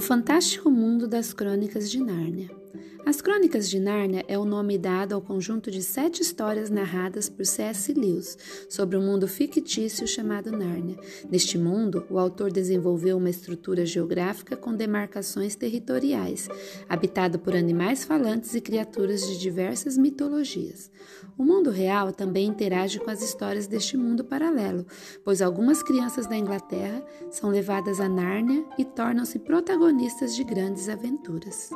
O Fantástico Mundo das Crônicas de Nárnia. As Crônicas de Nárnia é o nome dado ao conjunto de sete histórias narradas por C.S. Lewis sobre um mundo fictício chamado Nárnia. Neste mundo, o autor desenvolveu uma estrutura geográfica com demarcações territoriais, habitado por animais falantes e criaturas de diversas mitologias. O mundo real também interage com as histórias deste mundo paralelo, pois algumas crianças da Inglaterra são levadas a Nárnia e tornam-se protagonistas de grandes aventuras.